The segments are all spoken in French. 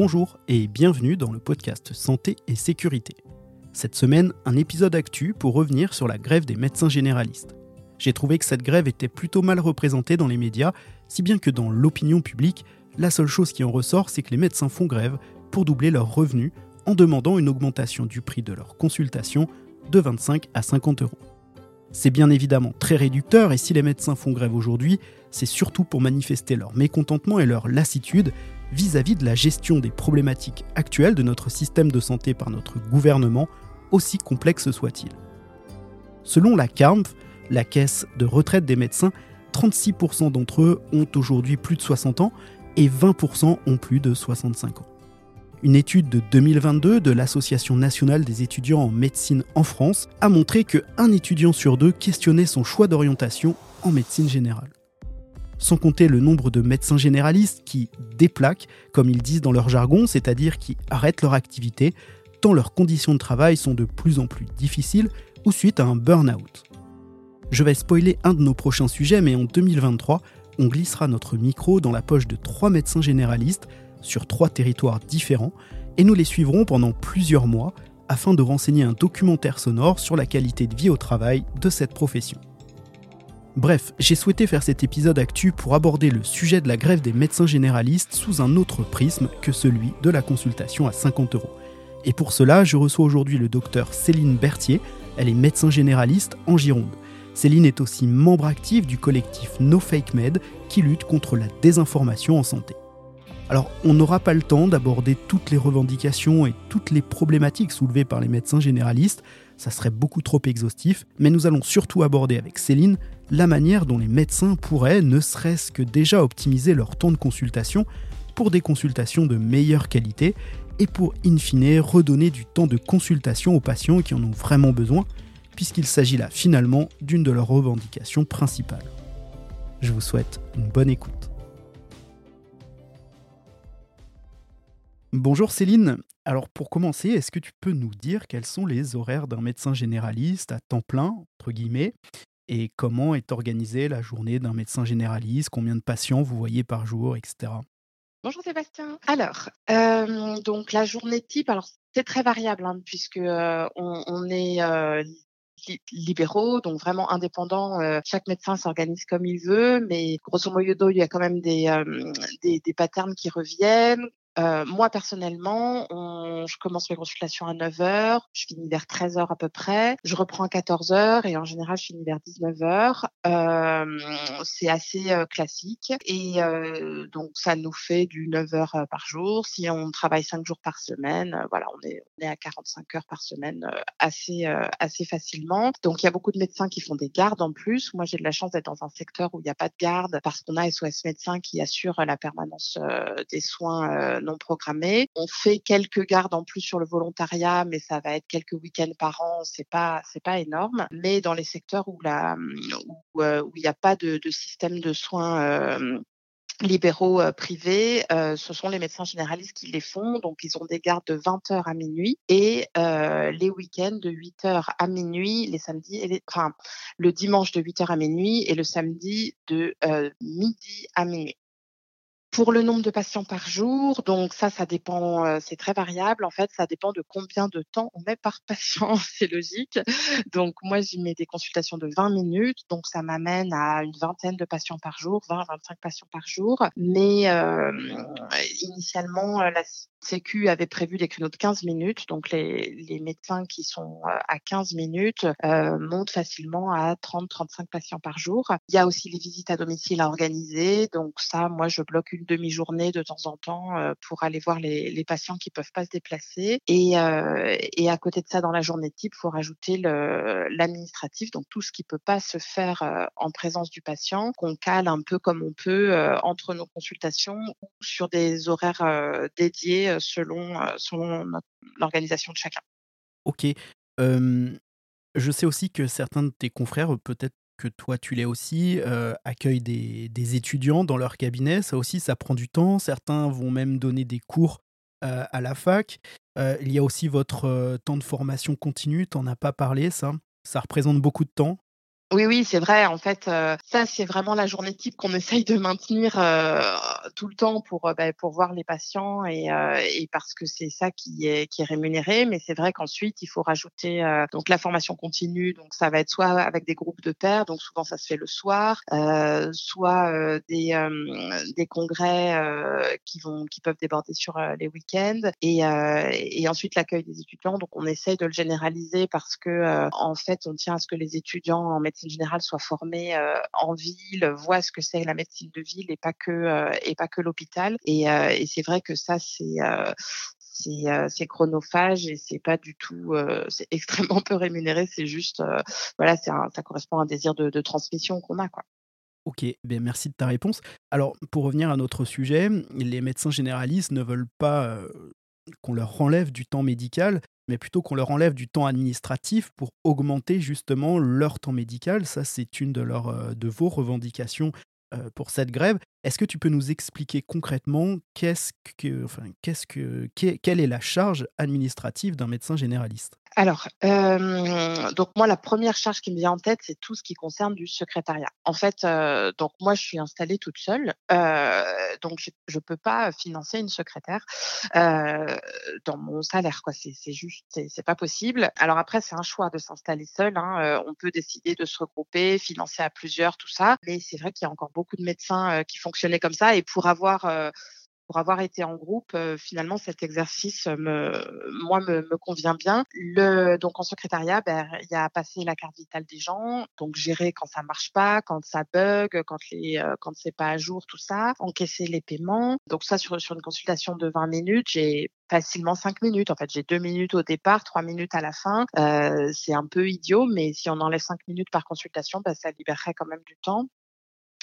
Bonjour et bienvenue dans le podcast Santé et Sécurité. Cette semaine, un épisode actu pour revenir sur la grève des médecins généralistes. J'ai trouvé que cette grève était plutôt mal représentée dans les médias, si bien que dans l'opinion publique, la seule chose qui en ressort, c'est que les médecins font grève pour doubler leurs revenus en demandant une augmentation du prix de leur consultation de 25 à 50 euros. C'est bien évidemment très réducteur et si les médecins font grève aujourd'hui, c'est surtout pour manifester leur mécontentement et leur lassitude vis-à-vis de la gestion des problématiques actuelles de notre système de santé par notre gouvernement, aussi complexe soit-il. Selon la CARMF, la caisse de retraite des médecins, 36% d'entre eux ont aujourd'hui plus de 60 ans et 20% ont plus de 65 ans. Une étude de 2022 de l'Association nationale des étudiants en médecine en France a montré que un étudiant sur deux questionnait son choix d'orientation en médecine générale. Sans compter le nombre de médecins généralistes qui déplaquent, comme ils disent dans leur jargon, c'est-à-dire qui arrêtent leur activité tant leurs conditions de travail sont de plus en plus difficiles ou suite à un burn-out. Je vais spoiler un de nos prochains sujets, mais en 2023, on glissera notre micro dans la poche de trois médecins généralistes sur trois territoires différents et nous les suivrons pendant plusieurs mois afin de renseigner un documentaire sonore sur la qualité de vie au travail de cette profession. Bref, j'ai souhaité faire cet épisode actu pour aborder le sujet de la grève des médecins généralistes sous un autre prisme que celui de la consultation à 50 euros. Et pour cela, je reçois aujourd'hui le docteur Céline Berthier, elle est médecin généraliste en Gironde. Céline est aussi membre actif du collectif No Fake Med qui lutte contre la désinformation en santé. Alors, on n'aura pas le temps d'aborder toutes les revendications et toutes les problématiques soulevées par les médecins généralistes, ça serait beaucoup trop exhaustif, mais nous allons surtout aborder avec Céline la manière dont les médecins pourraient, ne serait-ce que déjà optimiser leur temps de consultation pour des consultations de meilleure qualité et pour, in fine, redonner du temps de consultation aux patients qui en ont vraiment besoin, puisqu'il s'agit là finalement d'une de leurs revendications principales. Je vous souhaite une bonne écoute. Bonjour Céline. Alors pour commencer, est-ce que tu peux nous dire quels sont les horaires d'un médecin généraliste à temps plein, entre guillemets, et comment est organisée la journée d'un médecin généraliste, combien de patients vous voyez par jour, etc. Bonjour Sébastien. Alors, euh, donc la journée type, alors c'est très variable hein, puisque euh, on, est euh, libéraux, donc vraiment indépendants. chaque médecin s'organise comme il veut, mais grosso modo, il y a quand même des, des, des patterns qui reviennent. Euh, moi, personnellement, on, je commence mes consultations à 9 h, je finis vers 13 h à peu près, je reprends à 14 h et en général, je finis vers 19 h. Euh, c'est assez euh, classique et donc ça nous fait du 9 heures euh, par jour. Si on travaille 5 jours par semaine, voilà, on est, on est à 45 heures par semaine assez assez facilement. Donc il y a beaucoup de médecins qui font des gardes en plus. Moi, j'ai de la chance d'être dans un secteur où il n'y a pas de garde parce qu'on a SOS médecins qui assure la permanence des soins programmés. On fait quelques gardes en plus sur le volontariat, mais ça va être quelques week-ends par an. C'est pas pas énorme. Mais dans les secteurs où euh, il n'y a pas de, système de soins euh, libéraux euh, privés, ce sont les médecins généralistes qui les font. Donc, ils ont des gardes de 20h à minuit et les week-ends de 8h à minuit, les samedis et les, enfin, le dimanche de 8h à minuit et le samedi de midi à minuit. Pour le nombre de patients par jour, donc ça, ça dépend, euh, c'est très variable. En fait, ça dépend de combien de temps on met par patient, c'est logique. Donc moi, j'y mets des consultations de 20 minutes, donc ça m'amène à une vingtaine de patients par jour, 20-25 patients par jour. Mais euh, initialement, la Sécu avait prévu des créneaux de 15 minutes, donc les, les médecins qui sont euh, à 15 minutes euh, montent facilement à 30-35 patients par jour. Il y a aussi les visites à domicile à organiser, donc ça, moi, je bloque une demi-journée de temps en temps euh, pour aller voir les, patients qui peuvent pas se déplacer. Et, euh, et à côté de ça, dans la journée type, faut rajouter l'administratif, donc tout ce qui peut pas se faire euh, en présence du patient, qu'on cale un peu comme on peut entre nos consultations ou sur des horaires dédiés selon, selon l'organisation de chacun. Ok. je sais aussi que certains de tes confrères, peut-être que toi tu l'es aussi, euh, accueillent des, des, étudiants dans leur cabinet. Ça aussi, ça prend du temps. Certains vont même donner des cours à la fac. il y a aussi votre temps de formation continue. Tu n'en as pas parlé, ça. Ça représente beaucoup de temps. Oui, oui, c'est vrai. En fait, heu, ça, c'est vraiment la journée type qu'on essaye de maintenir, heu, tout le temps pour, heu, bah, pour voir les patients et heu et parce que c'est ça qui est qui est rémunéré. Mais c'est vrai qu'ensuite, il faut rajouter, heu, donc la formation continue. Donc ça va être soit avec des groupes de pairs, donc souvent ça se fait le soir, soit, des, des congrès, qui vont qui peuvent déborder sur, les week-ends et et ensuite l'accueil des étudiants. Donc on essaye de le généraliser parce que, en fait, on tient à ce que les étudiants en médecine générale soient formés en ville, voient ce que c'est la médecine de ville et pas que et pas que l'hôpital. Et, c'est vrai que ça c'est c'est chronophage et c'est pas du tout, c'est extrêmement peu rémunéré. C'est juste, voilà, ça correspond à un désir de, transmission qu'on a, quoi. Ok, ben merci de ta réponse. Alors, pour revenir à notre sujet, les médecins généralistes ne veulent pas qu'on leur enlève du temps médical, mais plutôt qu'on leur enlève du temps administratif pour augmenter justement leur temps médical. Ça, c'est une de, euh, de vos revendications euh, pour cette grève. Est-ce que tu peux nous expliquer concrètement qu'est-ce que, enfin, qu'est-ce que, quelle est la charge administrative d'un médecin généraliste? Alors, euh, donc moi, la première charge qui me vient en tête, c'est tout ce qui concerne du secrétariat. En fait, euh, donc moi, je suis installée toute seule, euh, donc je ne peux pas financer une secrétaire dans mon salaire, quoi. C'est, juste, c'est, pas possible. Alors après, c'est un choix de s'installer seul. Hein. on peut décider de se regrouper, financer à plusieurs, tout ça. Mais c'est vrai qu'il y a encore beaucoup de médecins qui fonctionnaient comme ça, et pour avoir pour avoir été en groupe, euh, finalement, cet exercice, me, moi, me, me, convient bien. Le, donc, en secrétariat, ben, il y a passer la carte vitale des gens, donc gérer quand ça marche pas, quand ça bug, quand les, euh, quand c'est pas à jour, tout ça, encaisser les paiements. Donc ça, sur, sur une consultation de 20 minutes, j'ai facilement 5 minutes. En fait, j'ai 2 minutes au départ, 3 minutes à la fin. Euh, c'est un peu idiot, mais si on enlève 5 minutes par consultation, ben, ça libérerait quand même du temps.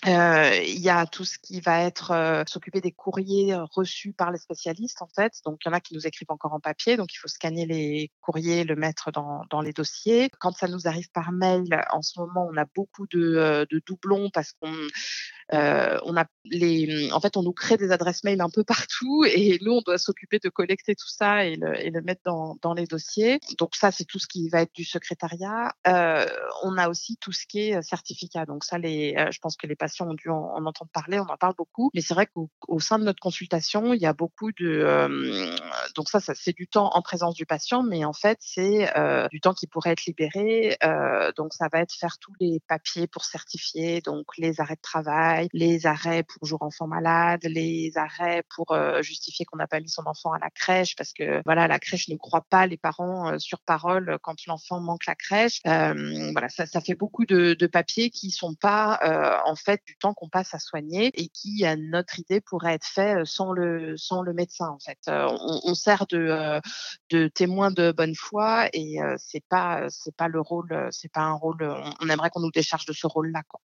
Euh, il y a tout ce qui va être euh, s'occuper des courriers euh, reçus par les spécialistes en fait. Donc il y en a qui nous écrivent encore en papier, donc il faut scanner les courriers, le mettre dans, dans les dossiers. Quand ça nous arrive par mail, en ce moment on a beaucoup de, de doublons parce qu'on euh, on a les, en fait, on nous crée des adresses mail un peu partout et nous, on doit s'occuper de collecter tout ça et le, et le mettre dans, dans, les dossiers. Donc ça, c'est tout ce qui va être du secrétariat. Euh, on a aussi tout ce qui est certificat. Donc ça, les, je pense que les patients ont dû en, en, entendre parler. On en parle beaucoup, mais c'est vrai qu'au sein de notre consultation, il y a beaucoup de, euh, donc ça, ça c'est du temps en présence du patient, mais en fait, c'est du temps qui pourrait être libéré. donc ça va être faire tous les papiers pour certifier, donc les arrêts de travail les arrêts pour jour enfant malade, les arrêts pour justifier qu'on n'a pas mis son enfant à la crèche parce que voilà la crèche ne croit pas les parents sur parole quand l'enfant manque la crèche. Voilà, ça, ça, fait beaucoup de, de papiers qui sont pas en fait du temps qu'on passe à soigner et qui, à notre idée, pourrait être fait sans le sans le médecin. En fait, on, on, sert de de témoin de bonne foi et c'est pas c'est pas le rôle, c'est pas un rôle. On, on aimerait qu'on nous décharge de ce rôle-là, quoi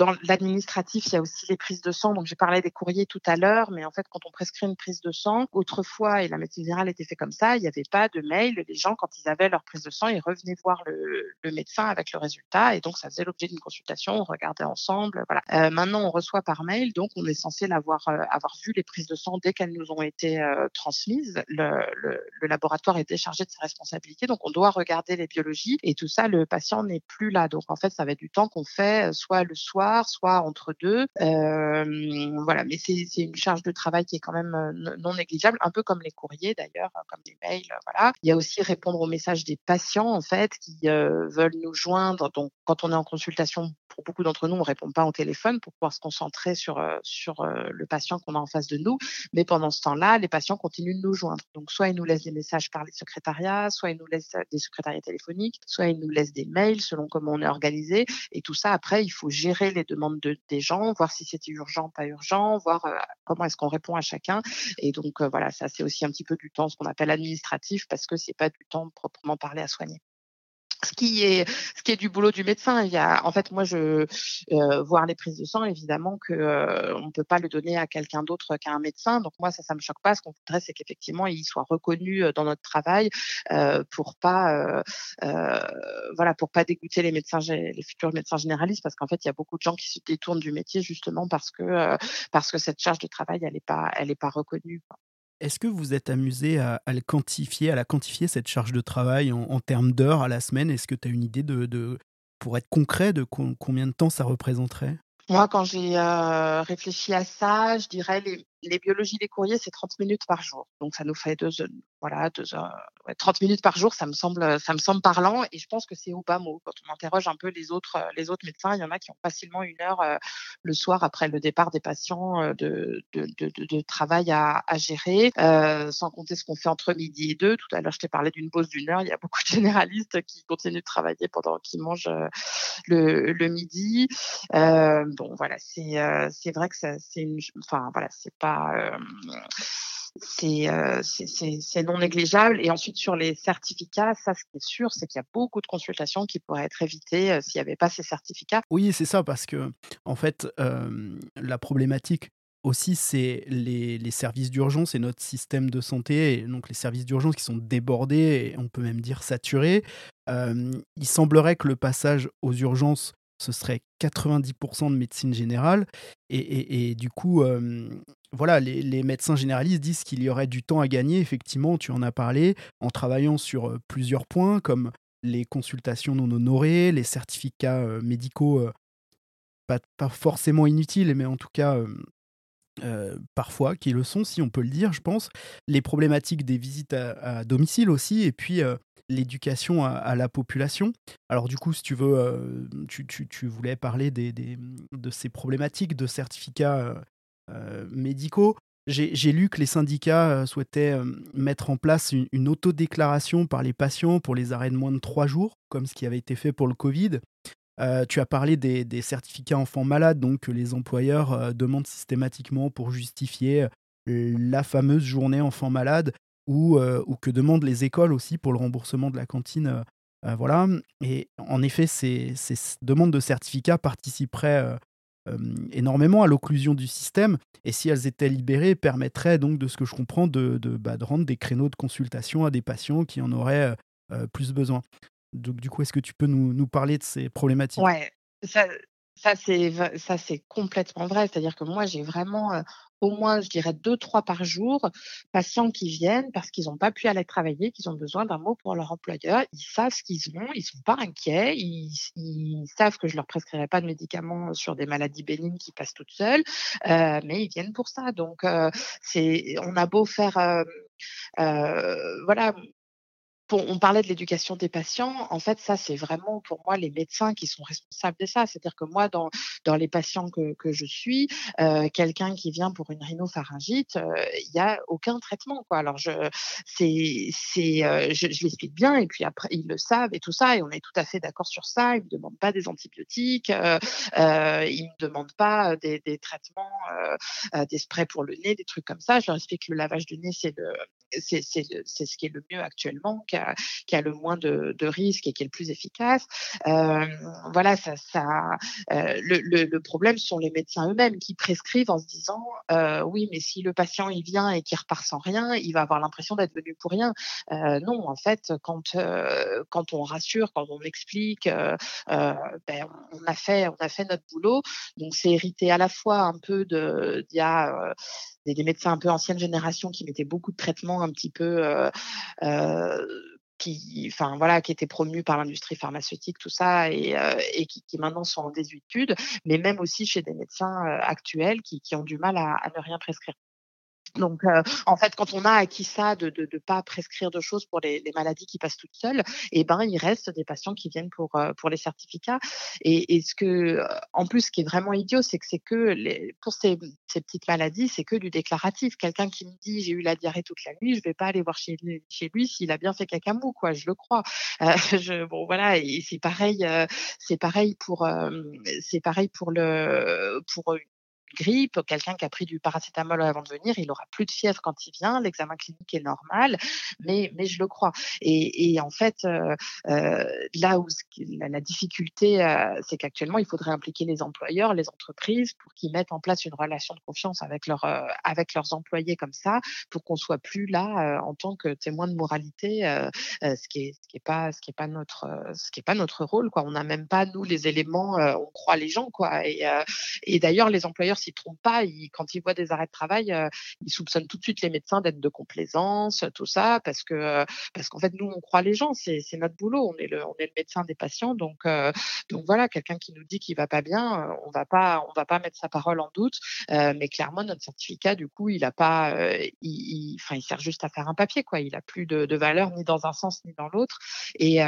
dans l'administratif, il y a aussi les prises de sang. Donc, j'ai parlé des courriers tout à l'heure, mais en fait, quand on prescrit une prise de sang, autrefois, et la médecine générale était fait comme ça, il n'y avait pas de mail. Les gens, quand ils avaient leur prise de sang, ils revenaient voir le, médecin avec le résultat. Et donc, ça faisait l'objet d'une consultation. On regardait ensemble. Voilà. Euh, maintenant, on reçoit par mail. Donc, on est censé l'avoir, euh, avoir vu les prises de sang dès qu'elles nous ont été euh, transmises. Le, le, laboratoire est déchargé de ses responsabilités. Donc, on doit regarder les biologies. Et tout ça, le patient n'est plus là. Donc, en fait, ça va être du temps qu'on fait soit le soir, soit entre deux. Voilà, mais c'est une charge de travail qui est quand même non négligeable, un peu comme les courriers d'ailleurs, hein, comme des mails. Voilà. Il y a aussi répondre aux messages des patients en fait qui veulent nous joindre. Donc, quand on est en consultation, pour beaucoup d'entre nous, on répond pas au téléphone pour pouvoir se concentrer sur sur le patient qu'on a en face de nous. Mais pendant ce temps-là, les patients continuent de nous joindre. Donc, soit ils nous laissent des messages par les secrétariats, soit ils nous laissent des secrétariats téléphoniques, soit ils nous laissent des mails selon comment on est organisé. Et tout ça, après, il faut gérer les demandes de, des gens, voir si c'était urgent, pas urgent, voir euh, comment est-ce qu'on répond à chacun. Et donc euh, voilà, ça c'est aussi un petit peu du temps, ce qu'on appelle administratif, parce que c'est pas du temps proprement parlé à soigner ce qui est ce qui est du boulot du médecin. Il y a en fait moi je euh, voir les prises de sang évidemment que euh, on peut pas le donner à quelqu'un d'autre qu'à un médecin. Donc moi ça ça me choque pas. Ce qu'on voudrait c'est qu'effectivement il soit reconnu euh, dans notre travail euh, pour pas euh, voilà pour pas dégoûter les médecins les futurs médecins généralistes parce qu'en fait il y a beaucoup de gens qui se détournent du métier justement parce que parce que cette charge de travail elle est pas elle est pas reconnue. Est-ce que vous êtes amusé à, quantifier, à la quantifier, cette charge de travail en, termes d'heures à la semaine? Est-ce que tu as une idée de, de, pour être concret, de combien de temps ça représenterait? Moi, quand j'ai réfléchi à ça, je dirais les, les biologies des courriers, c'est 30 minutes par jour. Donc, ça nous fait deux, voilà, deux heures, 30 minutes par jour, ça me semble, ça me semble parlant. Et je pense que c'est au bas mot. Quand on interroge un peu les autres, les autres médecins, il y en a qui ont facilement une heure le soir après le départ des patients de, de, de, de travail à, à gérer, euh, sans compter ce qu'on fait entre midi et deux. Tout à l'heure, je t'ai parlé d'une pause d'une heure. Il y a beaucoup de généralistes qui continuent de travailler pendant qu'ils mangent le, le midi. Euh, bon, voilà, c'est c'est vrai que c'est une, enfin voilà, c'est pas euh, euh, c'est non négligeable. Et ensuite, sur les certificats, ça, ce qui est sûr, c'est qu'il y a beaucoup de consultations qui pourraient être évitées euh, s'il n'y avait pas ces certificats. Oui, c'est ça, parce que, en fait, la problématique aussi, c'est les, services d'urgence et notre système de santé, donc les services d'urgence qui sont débordés, et on peut même dire saturés. il semblerait que le passage aux urgences ce serait 90% de médecine générale. Et, du coup, voilà, les, médecins généralistes disent qu'il y aurait du temps à gagner, effectivement, tu en as parlé, en travaillant sur plusieurs points, comme les consultations non honorées, les certificats médicaux, pas, pas, forcément inutiles, mais en tout cas... parfois, qui le sont, si on peut le dire, je pense. Les problématiques des visites à, domicile aussi, et puis l'éducation à, la population. Alors du coup, si tu veux, euh, tu, tu, voulais parler des, des, de ces problématiques de certificats euh, euh, médicaux. J'ai lu que les syndicats souhaitaient mettre en place une, une autodéclaration par les patients pour les arrêts de moins de trois jours, comme ce qui avait été fait pour le Covid. Tu as parlé des, certificats enfants malades, donc que les employeurs demandent systématiquement pour justifier la fameuse journée enfants malades ou, que demandent les écoles aussi pour le remboursement de la cantine. voilà. Et en effet, ces, demandes de certificats participeraient énormément à l'occlusion du système. Et si elles étaient libérées, permettraient donc, de ce que je comprends, de, bah, de rendre des créneaux de consultation à des patients qui en auraient plus besoin. Donc, du coup, est-ce que tu peux nous, parler de ces problématiques? Ouais, ça, ça c'est complètement vrai. C'est-à-dire que moi, j'ai vraiment au moins, je dirais, deux, trois par jour, patients qui viennent parce qu'ils n'ont pas pu aller travailler, qu'ils ont besoin d'un mot pour leur employeur. Ils savent ce qu'ils ont, ils sont pas inquiets, ils, savent que je leur prescrirai pas de médicaments sur des maladies bénignes qui passent toutes seules, euh, mais ils viennent pour ça. Donc, on a beau faire, voilà, on parlait de l'éducation des patients. En fait, ça, c'est vraiment pour moi les médecins qui sont responsables de ça. C'est-à-dire que moi, dans, dans les patients que, que je suis, euh, quelqu'un qui vient pour une rhinopharyngite, euh, il n'y a aucun traitement. Quoi. Alors, je, c'est, c'est, euh, je, je l'explique bien et puis après, ils le savent et tout ça. Et on est tout à fait d'accord sur ça. Ils ne me demandent pas des antibiotiques, ils ne me demandent pas des, des traitements, des sprays pour le nez, des trucs comme ça. Je leur explique que le lavage du nez, c'est le, c'est, c'est, ce qui est le mieux actuellement qui a le moins de, risques et qui est le plus efficace. Euh, voilà, ça, ça euh, le, le, problème sont les médecins eux-mêmes qui prescrivent en se disant euh, oui, mais si le patient il vient et qu'il repart sans rien, il va avoir l'impression d'être venu pour rien. non, en fait, quand quand on rassure, quand on explique, ben, on a fait on a fait notre boulot. Donc c'est hérité à la fois un peu de y a des, médecins un peu ancienne génération qui mettaient beaucoup de traitements un petit peu qui, enfin voilà, qui étaient promus par l'industrie pharmaceutique, tout ça, et, et qui, qui, maintenant sont en désuétude, mais même aussi chez des médecins actuels qui, ont du mal à ne rien prescrire. Donc, euh, en fait, quand on a acquis ça de ne pas prescrire de choses pour les, les, maladies qui passent toutes seules, eh ben, il reste des patients qui viennent pour, euh, pour les certificats. Et, et, ce que, en plus, ce qui est vraiment idiot, c'est que c'est que les, pour ces, ces, petites maladies, c'est que du déclaratif. Quelqu'un qui me dit j'ai eu la diarrhée toute la nuit, je vais pas aller voir chez chez lui s'il a bien fait caca mou, quoi. Je le crois. Euh, je, bon, voilà. Et c'est pareil, c'est pareil pour, c'est pareil pour le, pour grippe, quelqu'un qui a pris du paracétamol avant de venir, il aura plus de fièvre quand il vient, l'examen clinique est normal, mais, mais je le crois. Et, et en fait, euh, euh, là où la, difficulté, euh, c'est qu'actuellement, il faudrait impliquer les employeurs, les entreprises, pour qu'ils mettent en place une relation de confiance avec, leur, euh, avec leurs employés comme ça, pour qu'on soit plus là euh, en tant que témoin de moralité, ce qui est ce qui est pas ce qui est pas notre ce qui est pas notre rôle quoi. On n'a même pas nous les éléments, on croit les gens quoi. Et, et d'ailleurs, les employeurs s'y trompent pas. quand ils voient des arrêts de travail, ils soupçonnent tout de suite les médecins d'être de complaisance, tout ça, parce que parce qu'en fait, nous, on croit les gens. C'est notre boulot. On est le on est le médecin des patients. Donc donc voilà, quelqu'un qui nous dit qu'il va pas bien, on va pas on va pas mettre sa parole en doute. mais clairement, notre certificat, du coup, il a pas, il, il, sert juste à faire un papier, quoi. Il a plus de, de valeur ni dans un sens ni dans l'autre. Et,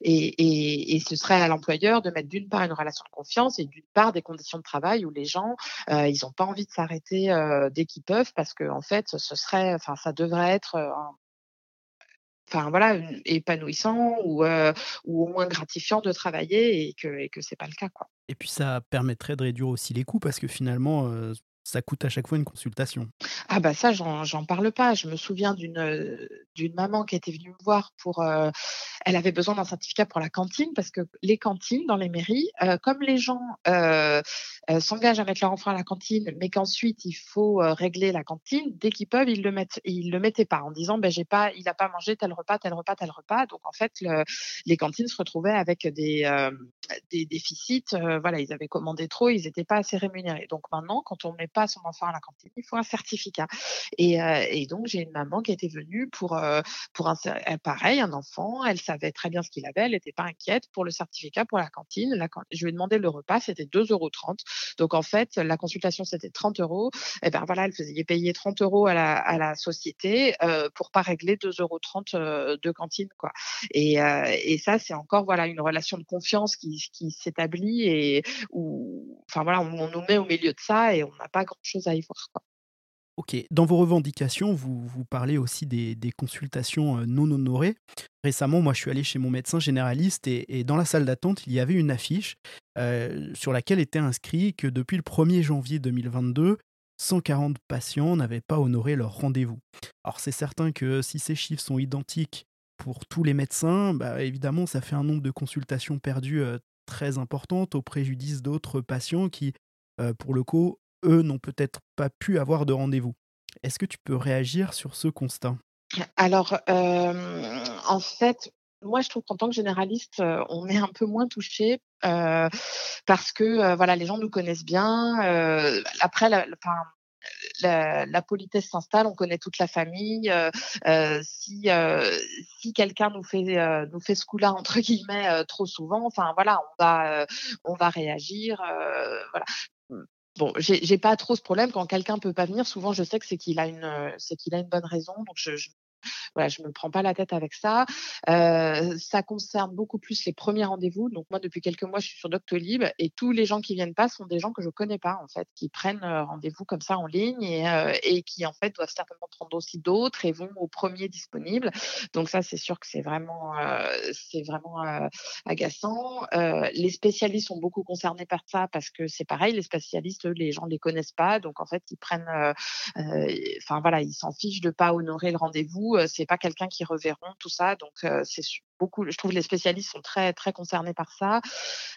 et, et, ce serait à l'employeur de mettre d'une part une relation de confiance et d'une part des conditions de travail où les gens, ils n'ont pas envie de s'arrêter dès qu'ils peuvent parce que en fait, ce serait, enfin, ça devrait être enfin voilà, épanouissant ou, au moins gratifiant de travailler et que, que c'est pas le cas. Quoi. Et puis ça permettrait de réduire aussi les coûts parce que finalement, ça coûte à chaque fois une consultation. Ah bah ça, j'en parle pas. Je me souviens d'une d'une maman qui était venue me voir pour. elle avait besoin d'un certificat pour la cantine parce que les cantines dans les mairies, comme les gens s'engagent à mettre leur enfant à la cantine, mais qu'ensuite il faut régler la cantine, dès qu'ils peuvent, ils le mettent, ils le mettaient pas en disant ben j'ai pas, il a pas mangé tel repas, tel repas, tel repas. Donc en fait, le, les cantines se retrouvaient avec des des déficits. voilà, ils avaient commandé trop, ils n'étaient pas assez rémunérés. Donc maintenant, quand on met pas son enfant à la cantine, il faut un certificat. Et, euh, et donc, j'ai une maman qui était venue pour, euh, pour un, pareil, un enfant, elle savait très bien ce qu'il avait, elle n'était pas inquiète pour le certificat pour la cantine. La, je lui ai demandé le repas, c'était 2,30 euros. Donc, en fait, la consultation, c'était 30 euros. Et ben voilà, elle faisait payer 30 euros à la, à la société euh, pour pas régler 2,30 euros de cantine. Quoi. Et, et ça, c'est encore voilà, une relation de confiance qui, qui s'établit et où, enfin voilà, on nous met au milieu de ça et on n'a pas chose à y voir. Ok, dans vos revendications, vous, vous parlez aussi des, consultations euh, non honorées. Récemment, moi, je suis allé chez mon médecin généraliste et, dans la salle d'attente, il y avait une affiche euh, sur laquelle était inscrit que depuis le 1er janvier 2022, 140 patients n'avaient pas honoré leur rendez-vous. Alors c'est certain que si ces chiffres sont identiques pour tous les médecins, bah, évidemment, ça fait un nombre de consultations perdues euh, très importantes au préjudice d'autres patients qui, pour le coup, eux n'ont peut-être pas pu avoir de rendez-vous. Est-ce que tu peux réagir sur ce constat? Alors, en fait, moi, je trouve qu'en tant que généraliste, on est un peu moins touché parce que voilà, les gens nous connaissent bien. après, la, politesse s'installe, on connaît toute la famille. si si quelqu'un nous fait nous fait ce coup-là entre guillemets trop souvent, enfin voilà, on va on va réagir. Bon, j'ai pas trop ce problème quand quelqu'un peut pas venir. Souvent, je sais que c'est qu'il a une, c'est qu'il a une bonne raison. Donc, je, je voilà, je me prends pas la tête avec ça. Euh, ça concerne beaucoup plus les premiers rendez-vous. Donc moi, depuis quelques mois, je suis sur Doctolib et tous les gens qui viennent pas sont des gens que je connais pas en fait, qui prennent rendez-vous comme ça en ligne et, euh, et qui en fait doivent certainement prendre aussi d'autres et vont au premier disponible. Donc ça, c'est sûr que c'est vraiment, euh, c'est vraiment agaçant. les spécialistes sont beaucoup concernés par ça parce que c'est pareil, les spécialistes, eux, les gens les connaissent pas, donc en fait, ils prennent, enfin voilà, ils s'en fichent de pas honorer le rendez-vous. C'est pas quelqu'un qui reverront tout ça, donc c'est beaucoup. Je trouve que les spécialistes sont très très concernés par ça.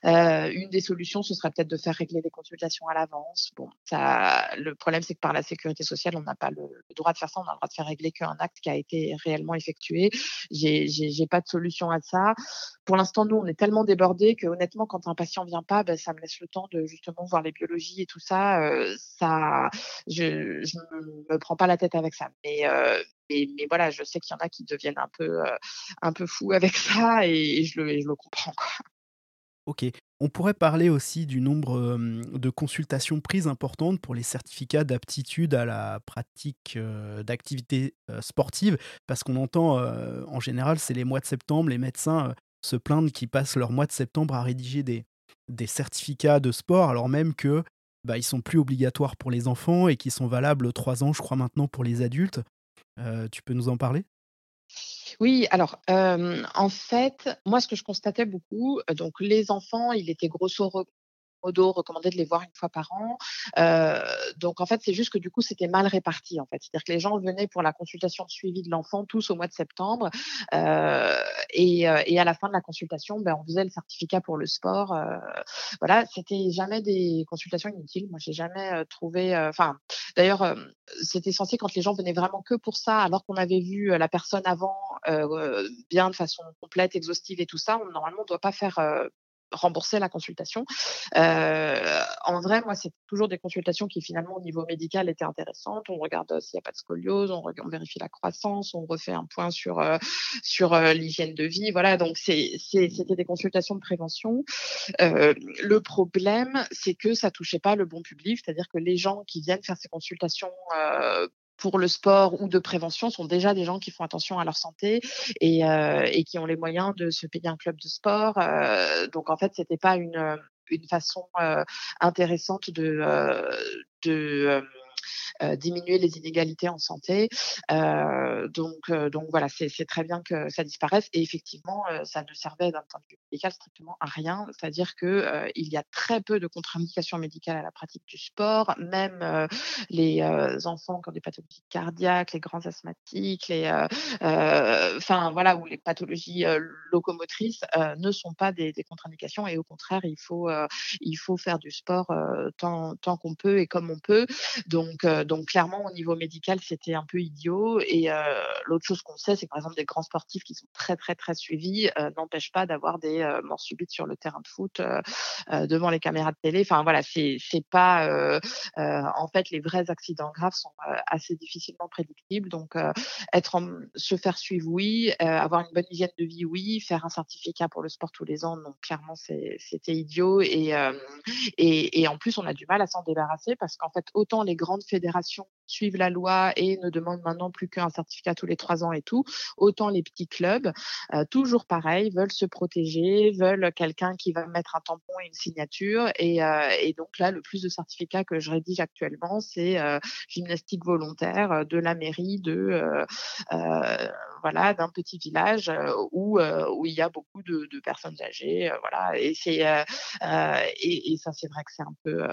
une des solutions, ce serait peut-être de faire régler les consultations à l'avance. Bon, ça, le problème, c'est que par la sécurité sociale, on n'a pas le, droit de faire ça. On a le droit de faire régler qu'un acte qui a été réellement effectué. J'ai j'ai pas de solution à ça. Pour l'instant, nous, on est tellement débordés que honnêtement, quand un patient vient pas, ben, ça me laisse le temps de justement voir les biologies et tout ça. ça, je, je me prends pas la tête avec ça. Mais mais, voilà, je sais qu'il y en a qui deviennent un peu, un peu fous ça et, je, le, comprends. Quoi. Ok. On pourrait parler aussi du nombre de consultations prises importantes pour les certificats d'aptitude à la pratique d'activités sportives, parce qu'on entend en général, c'est les mois de septembre, les médecins se plaindre qu'ils passent leur mois de septembre à rédiger des, certificats de sport, alors même que bah, ils sont plus obligatoires pour les enfants et qui sont valables trois ans, je crois maintenant, pour les adultes. Tu peux nous en parler? Oui, alors en fait, moi ce que je constatais beaucoup, donc les enfants, il était grosso modo recommandé de les voir une fois par an. Donc en fait, c'est juste que du coup, c'était mal réparti en fait. C'est-à-dire que les gens venaient pour la consultation de suivi de l'enfant tous au mois de septembre, et, à la fin de la consultation, ben, on faisait le certificat pour le sport. Voilà, c'était jamais des consultations inutiles. Moi, j'ai jamais trouvé. Enfin, d'ailleurs, c'était censé quand les gens venaient vraiment que pour ça, alors qu'on avait vu la personne avant bien de façon complète, exhaustive et tout ça. On, normalement, on ne doit pas faire rembourser la consultation. Euh, en vrai, moi, c'est toujours des consultations qui finalement au niveau médical étaient intéressantes. On regarde s'il n'y a pas de scoliose, on, vérifie la croissance, on refait un point sur sur l'hygiène de vie. Voilà, donc c'était des consultations de prévention. le problème, c'est que ça touchait pas le bon public, c'est-à-dire que les gens qui viennent faire ces consultations pour le sport ou de prévention sont déjà des gens qui font attention à leur santé et, euh, et qui ont les moyens de se payer un club de sport. Euh, donc en fait, c'était pas une, une façon euh, intéressante de, de euh, diminuer les inégalités en santé. Euh, donc, euh, donc voilà, c'est très bien que ça disparaisse. Et effectivement, ça ne servait d'un point de vue médical strictement à rien. C'est-à-dire que il y a très peu de contre-indications médicales à la pratique du sport. Même les enfants qui ont des pathologies cardiaques, les grands asthmatiques, les, enfin voilà, ou les pathologies locomotrices ne sont pas des, des contre-indications. Et au contraire, il faut, il faut faire du sport tant, tant qu'on peut et comme on peut. Donc, donc clairement, au niveau médical, c'était un peu idiot. Et euh, l'autre chose qu'on sait, c'est que par exemple, des grands sportifs qui sont très, très, très suivis euh, n'empêchent pas d'avoir des euh, morts subites sur le terrain de foot, devant les caméras de télé. Enfin voilà, c'est pas... en fait, les vrais accidents graves sont assez difficilement prédictibles. Donc, être se faire suivre, oui. avoir une bonne hygiène de vie, oui. Faire un certificat pour le sport tous les ans, donc clairement, c'était idiot. Et, et, et en plus, on a du mal à s'en débarrasser parce qu'en fait, autant les grandes fédérations suivent la loi et ne demandent maintenant plus qu'un certificat tous les trois ans et tout, autant les petits clubs, euh, toujours pareil, veulent se protéger, veulent quelqu'un qui va mettre un tampon et une signature. Et, euh, donc là, le plus de certificats que je rédige actuellement, c'est euh, gymnastique volontaire de la mairie de voilà d'un petit village où où il y a beaucoup de, personnes âgées, voilà. Et c'est et, ça, c'est vrai que c'est un peu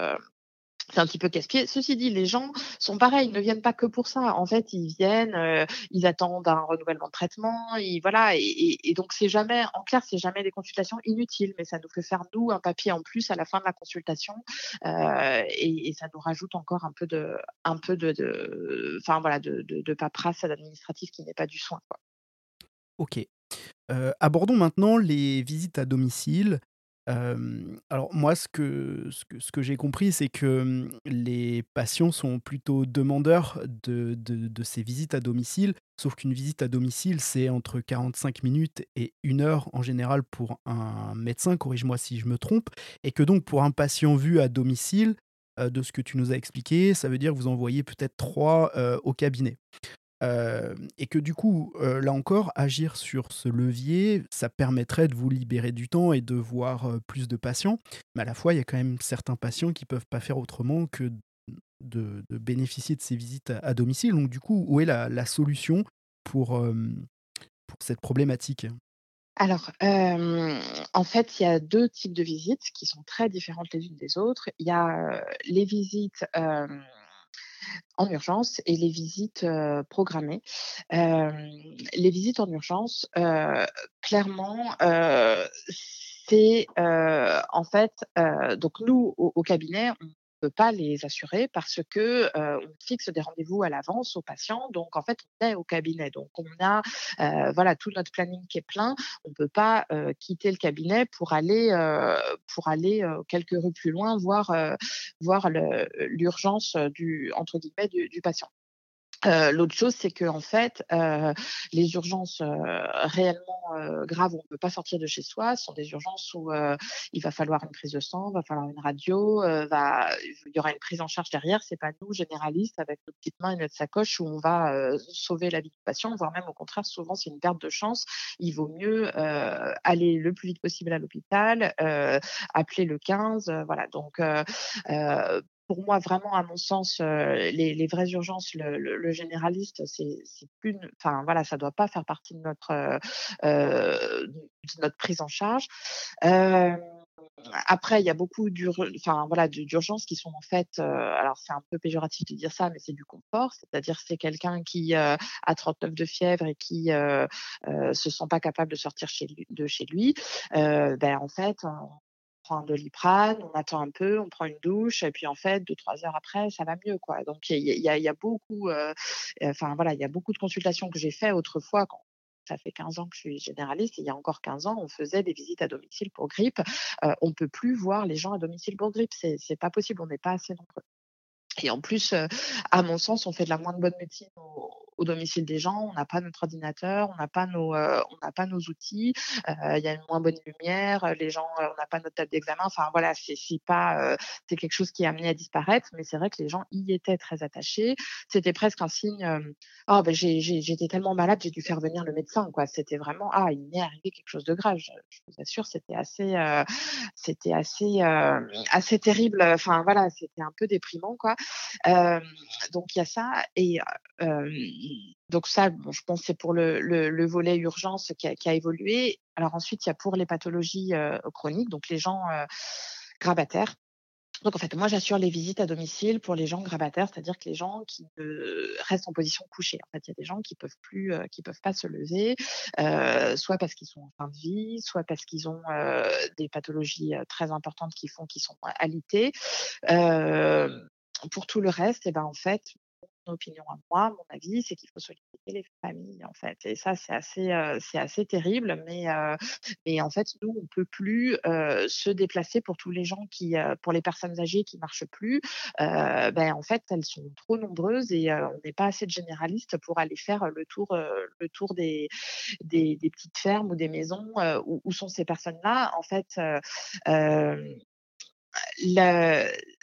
c'est un petit peu casse-pied. Ceci dit, les gens sont pareils, ils ne viennent pas que pour ça. En fait, ils viennent, euh, ils attendent un renouvellement de traitement, ils, voilà. Et, donc, c'est jamais, en clair, c'est jamais des consultations inutiles, mais ça nous fait faire nous un papier en plus à la fin de la consultation, euh, et, ça nous rajoute encore un peu de, un peu de, paperasse administrative qui n'est pas du soin. Ok. Euh, abordons maintenant les visites à domicile alors moi, ce que, ce que, j'ai compris, c'est que les patients sont plutôt demandeurs de, de, de ces visites à domicile, sauf qu'une visite à domicile, c'est entre 45 minutes et une heure en général pour un médecin, corrige-moi si je me trompe, et que donc pour un patient vu à domicile, de ce que tu nous as expliqué, ça veut dire que vous envoyez peut-être trois au cabinet. Euh, et que du coup, euh, là encore, agir sur ce levier, ça permettrait de vous libérer du temps et de voir euh, plus de patients. Mais à la fois, il y a quand même certains patients qui ne peuvent pas faire autrement que de, bénéficier de ces visites à, domicile. Donc du coup, où est la, solution pour, pour cette problématique? Alors, en fait, il y a deux types de visites qui sont très différentes les unes des autres. Il y a les visites en urgence et les visites programmées. les visites en urgence, clairement, c'est en fait, donc nous, au, cabinet, on peut pas les assurer parce que on fixe des rendez-vous à l'avance aux patients. Donc en fait, on est au cabinet. Donc on a voilà tout notre planning qui est plein. On peut pas quitter le cabinet pour aller pour aller quelques rues plus loin voir voir l'urgence du entre guillemets du patient. Euh, l'autre chose, c'est que en fait, euh, les urgences euh, réellement graves où on ne peut pas sortir de chez soi sont des urgences où il va falloir une prise de sang, va falloir une radio, va, il y aura une prise en charge derrière. C'est pas nous généralistes avec nos petites mains et notre sacoche où on va sauver la vie du patient, voire même au contraire, souvent c'est une perte de chance. Il vaut mieux aller le plus vite possible à l'hôpital, appeler le 15, voilà. Donc pour moi, vraiment, à mon sens, les, vraies urgences, le, généraliste, c'est plus, enfin voilà, ça doit pas faire partie de notre notre prise en charge. après, il y a beaucoup d'urgences qui sont en fait, alors c'est un peu péjoratif de dire ça, mais c'est du confort, c'est-à-dire c'est quelqu'un qui a 39 de fièvre et qui euh, se sent pas capable de sortir de chez lui. ben en fait, prend un doliprane, on attend un peu, on prend une douche, et puis en fait, deux, trois heures après, ça va mieux, quoi. Donc, il y, a, beaucoup, enfin, voilà, il y a beaucoup de consultations que j'ai fait autrefois quand ça fait 15 ans que je suis généraliste. il y a encore 15 ans, on faisait des visites à domicile pour grippe. Euh, on ne peut plus voir les gens à domicile pour grippe. C'est pas possible. On n'est pas assez nombreux. Et en plus, à mon sens, on fait de la moins bonne médecine au domicile des gens, on n'a pas notre ordinateur, on n'a pas nos, euh, on n'a pas nos outils, euh, il y a une moins bonne lumière, euh, les gens, on n'a pas notre table d'examen. Enfin voilà, c'est pas, c'est quelque chose qui est amené à disparaître, mais c'est vrai que les gens y étaient très attachés. C'était presque un signe. oh ben j'étais tellement malade, j'ai dû faire venir le médecin quoi. C'était vraiment ah il m'est arrivé quelque chose de grave. Je, vous assure, c'était assez, c'était assez, assez terrible. Enfin voilà, c'était un peu déprimant quoi. donc il y a ça et donc ça, je pense c'est pour le, volet urgence qui a, évolué. Alors ensuite, il y a pour les pathologies chroniques, donc les gens grabataires. Donc en fait, moi j'assure les visites à domicile pour les gens grabataires, c'est-à-dire que les gens qui restent en position couchée. En fait, il y a des gens qui peuvent plus, qui peuvent pas se lever, soit parce qu'ils sont en fin de vie, soit parce qu'ils ont des pathologies très importantes qui font qu'ils sont alités. pour tout le reste, et eh ben en fait, opinion à moi, mon avis, c'est qu'il faut solliciter les familles, en fait. Et ça, c'est assez, c'est assez terrible. Mais, mais en fait, nous, on peut plus se déplacer pour tous les gens qui, pour les personnes âgées qui marchent plus. ben, en fait, elles sont trop nombreuses et on n'est pas assez de généralistes pour aller faire le tour, le tour des, des, petites fermes ou des maisons où, où, sont ces personnes-là. En fait,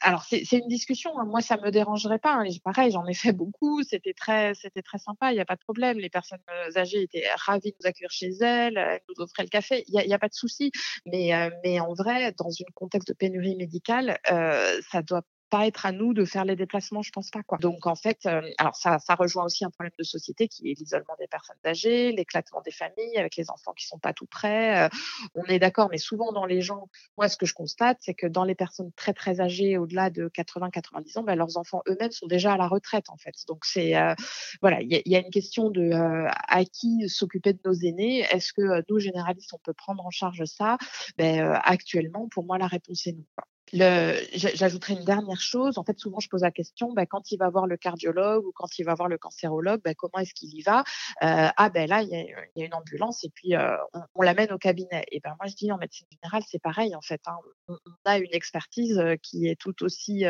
alors c'est une discussion. Hein. Moi, ça me dérangerait pas. Hein. Pareil, j'en ai fait beaucoup. C'était très, c'était très sympa. Il n'y a pas de problème. Les personnes euh, âgées étaient ravies de nous accueillir chez elles. Elles nous offraient le café. Il n'y a, pas de souci. Mais, euh, en vrai, dans un contexte de pénurie médicale, euh, ça doit pas être à nous de faire les déplacements, je pense pas quoi. Donc en fait, euh, alors ça, ça rejoint aussi un problème de société qui est l'isolement des personnes âgées, l'éclatement des familles avec les enfants qui sont pas tout près. Euh, on est d'accord, mais souvent dans les gens, moi ce que je constate, c'est que dans les personnes très très âgées, au-delà de 80-90 ans, ben, leurs enfants eux-mêmes sont déjà à la retraite en fait. Donc c'est euh, voilà, il y, a une question de à qui s'occuper de nos aînés. Est-ce que nous généralistes on peut prendre en charge ça? Ben, actuellement, pour moi la réponse est non. J'ajouterai une dernière chose. En fait, souvent, je pose la question, bah, quand il va voir le cardiologue ou quand il va voir le cancérologue, bah, comment est-ce qu'il y va? Euh, Ah ben là, il y, a, une ambulance et puis euh, on, l'amène au cabinet. Et ben moi, je dis en médecine générale, c'est pareil en fait. Hein. On, a une expertise euh, qui est tout aussi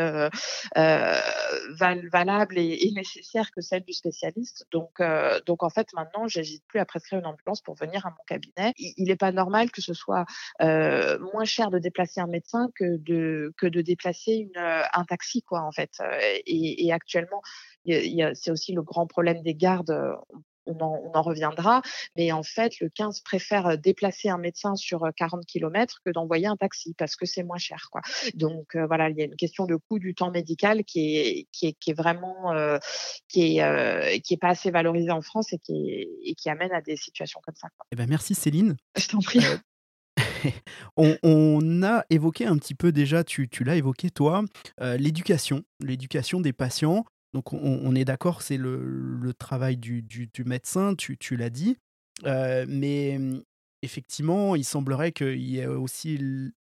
valable et, nécessaire que celle du spécialiste. Donc, donc en fait, maintenant, j'hésite plus à prescrire une ambulance pour venir à mon cabinet. Il n'est pas normal que ce soit moins cher de déplacer un médecin que de que de déplacer une, euh, un taxi, quoi, en fait. Euh, et, actuellement, c'est aussi le grand problème des gardes. On en, reviendra, mais en fait, le 15 préfère déplacer un médecin sur 40 km que d'envoyer un taxi parce que c'est moins cher. Quoi. Donc voilà, il y a une question de coût du temps médical qui est, qui est, qui est vraiment qui est, qui est pas assez valorisé en France et qui, et qui amène à des situations comme ça. Quoi. Eh ben merci Céline. Je t'en prie. on, a évoqué un petit peu déjà, tu, l'as évoqué toi, euh, l'éducation, l'éducation des patients. Donc on, est d'accord, c'est le, travail du, médecin, tu, l'as dit. Euh, mais effectivement, il semblerait qu'il y ait aussi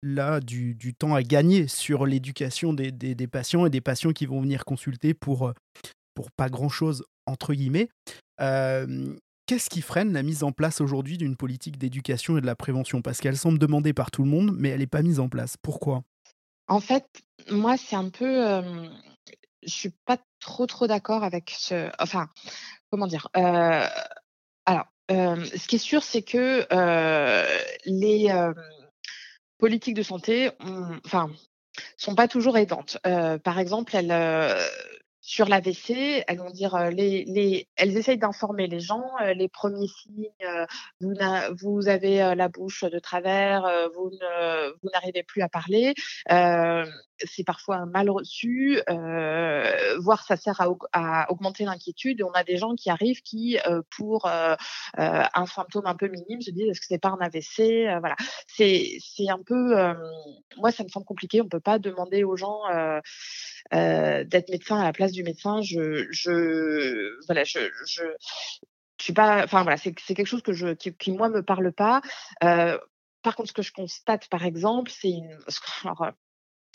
là du, temps à gagner sur l'éducation des, patients et des patients qui vont venir consulter pour, pour pas grand-chose, entre guillemets. Euh, Qu'est-ce qui freine la mise en place aujourd'hui d'une politique d'éducation et de la prévention? Parce qu'elle semble demandée par tout le monde, mais elle n'est pas mise en place. Pourquoi? En fait, moi, c'est un peu. Je je suis pas trop, trop d'accord avec ce. Enfin, comment dire Alors, ce qui est sûr, c'est que les politiques de santé, enfin, sont pas toujours aidantes. par exemple, elles sur l'AVC, elles vont dire les, les, elles essayent d'informer les gens. les premiers signes, vous, vous avez la bouche de travers, vous n'arrivez plus à parler. C'est parfois mal reçu, voire ça sert à, augmenter l'inquiétude. On a des gens qui arrivent qui, pour un symptôme un peu minime, se disent est-ce que c'est pas un AVC Voilà, c'est un peu, moi ça me semble compliqué. On peut pas demander aux gens d'être médecin à la place du médecin, je, je voilà, je, je, suis pas, enfin voilà, c'est quelque chose que je, qui, qui moi me parle pas. Par contre, ce que je constate, par exemple, c'est une, alors,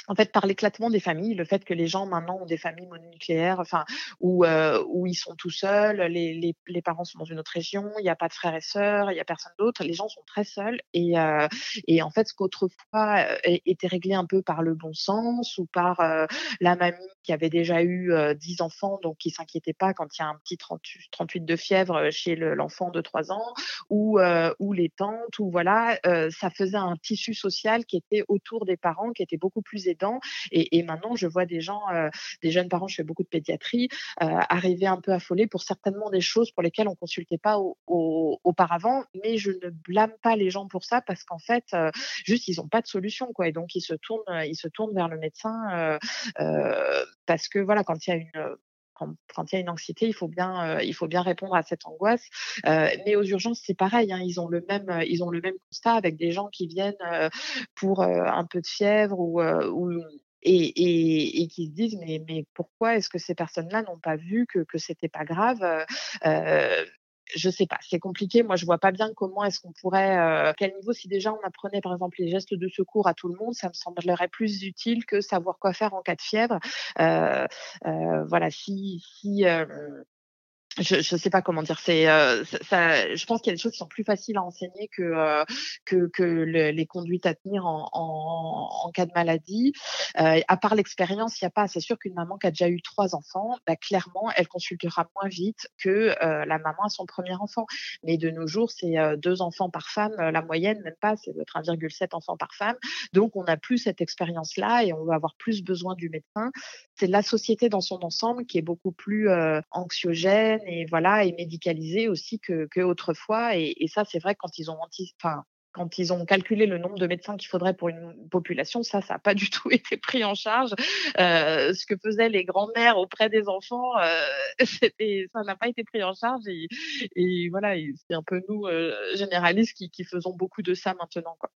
en fait, par l'éclatement des familles, le fait que les gens maintenant ont des familles mononucléaires, enfin, où, euh, où ils sont tout seuls, les, les, les, parents sont dans une autre région, il n'y a pas de frères et sœurs, il n'y a personne d'autre, les gens sont très seuls. Et, euh, et en fait, ce qu'autrefois euh, était réglé un peu par le bon sens ou par euh, la mamie qui avait déjà eu euh, 10 enfants, donc qui s'inquiétait pas quand il y a un petit 38, 38 de fièvre chez l'enfant de 3 ans, ou, ou les tantes, ou voilà, ça faisait un tissu social qui était autour des parents, qui était beaucoup plus et, maintenant, je vois des gens, euh, des jeunes parents, je fais beaucoup de pédiatrie, euh, arriver un peu affolés pour certainement des choses pour lesquelles on consultait pas auparavant. Mais je ne blâme pas les gens pour ça parce qu'en fait, euh, juste ils n'ont pas de solution, quoi. Et donc ils se tournent, ils se tournent vers le médecin parce que voilà, quand il y a une quand, il y a une anxiété, il faut bien, il faut bien répondre à cette angoisse. mais aux urgences, c'est pareil. Hein, ils ont le même, ils ont le même constat avec des gens qui viennent pour un peu de fièvre ou, et, et, qui se disent mais, mais pourquoi est-ce que ces personnes-là n'ont pas vu que que c'était pas grave je sais pas, c'est compliqué. Moi, je vois pas bien comment est-ce qu'on pourrait, euh, quel niveau, si déjà on apprenait par exemple les gestes de secours à tout le monde, ça me semblerait plus utile que savoir quoi faire en cas de fièvre. Euh, euh, voilà, si, si je ne sais pas comment dire. C'est, euh, ça, je pense qu'il y a des choses qui sont plus faciles à enseigner que euh, que, que le, les conduites à tenir en, en, en cas de maladie. Euh, à part l'expérience, il n'y a pas. C'est sûr qu'une maman qui a déjà eu trois enfants, bah, clairement, elle consultera moins vite que euh, la maman à son premier enfant. Mais de nos jours, c'est euh, deux enfants par femme. La moyenne, même pas, c'est 1,7 enfants par femme. Donc, on n'a plus cette expérience-là et on va avoir plus besoin du médecin. C'est la société dans son ensemble qui est beaucoup plus anxiogène et voilà et médicalisé aussi que, que autrefois. Et, et ça, c'est vrai quand ils ont enfin, quand ils ont calculé le nombre de médecins qu'il faudrait pour une population, ça, ça n'a pas du tout été pris en charge. Euh, ce que faisaient les grands-mères auprès des enfants, euh, ça n'a pas été pris en charge. Et, et voilà, c'est un peu nous, euh, généralistes, qui, qui, faisons beaucoup de ça maintenant. Quoi.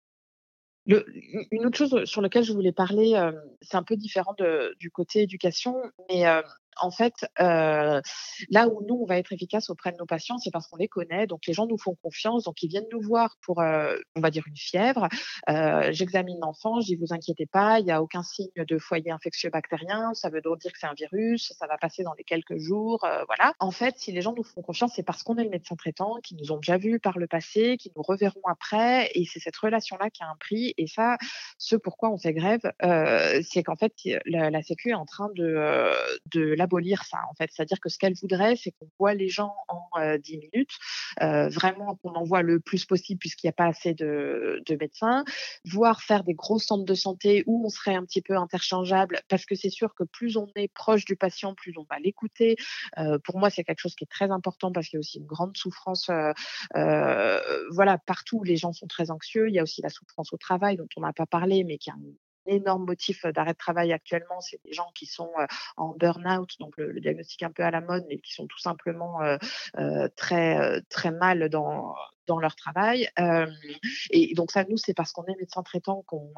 Le, une autre chose sur laquelle je voulais parler, euh, c'est un peu différent de, du côté éducation, mais euh, en fait, euh, là où nous, on va être efficace auprès de nos patients, c'est parce qu'on les connaît. Donc, les gens nous font confiance. Donc, ils viennent nous voir pour, euh, on va dire, une fièvre. Euh, J'examine l'enfant. Je dis, vous inquiétez pas, il n'y a aucun signe de foyer infectieux bactérien. Ça veut donc dire que c'est un virus. Ça va passer dans les quelques jours. Voilà. En fait, si les gens nous font confiance, c'est parce qu'on est le médecin traitant, qui nous ont déjà vus par le passé, qui nous reverront après. Et c'est cette relation-là qui a un prix. Et ça, ce pourquoi on fait grève, c'est qu'en fait, la, la, Sécu est en train de, de l'abolir ça en fait. C'est-à-dire que ce qu'elle voudrait, c'est qu'on voit les gens en euh, 10 minutes, euh, vraiment qu'on en voit le plus possible puisqu'il n'y a pas assez de, de, médecins, voire faire des gros centres de santé où on serait un petit peu interchangeable parce que c'est sûr que plus on est proche du patient, plus on va l'écouter. Euh, pour moi, c'est quelque chose qui est très important parce qu'il y a aussi une grande souffrance. Euh, voilà, partout, les gens sont très anxieux. Il y a aussi la souffrance au travail dont on n'a pas parlé, mais qui a un énorme motif d'arrêt de travail actuellement, c'est des gens qui sont en burn-out, donc le, le, diagnostic un peu à la mode, mais qui sont tout simplement très très mal dans dans leur travail. Et donc ça, nous, c'est parce qu'on est médecin traitant qu'on